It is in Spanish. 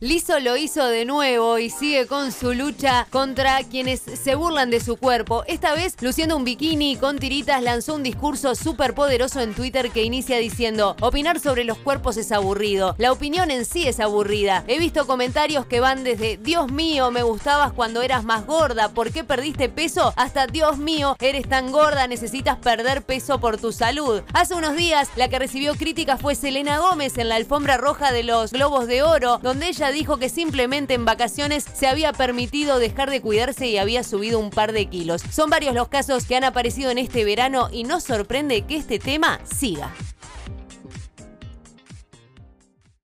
Lizo lo hizo de nuevo y sigue con su lucha contra quienes se burlan de su cuerpo. Esta vez, luciendo un bikini con tiritas, lanzó un discurso súper poderoso en Twitter que inicia diciendo: Opinar sobre los cuerpos es aburrido. La opinión en sí es aburrida. He visto comentarios que van desde Dios mío, me gustabas cuando eras más gorda, ¿por qué perdiste peso? Hasta Dios mío, eres tan gorda, necesitas perder peso por tu salud. Hace unos días, la que recibió críticas fue Selena Gómez en la alfombra roja de los Globos de Oro, donde ella dijo que simplemente en vacaciones se había permitido dejar de cuidarse y había subido un par de kilos. Son varios los casos que han aparecido en este verano y nos sorprende que este tema siga.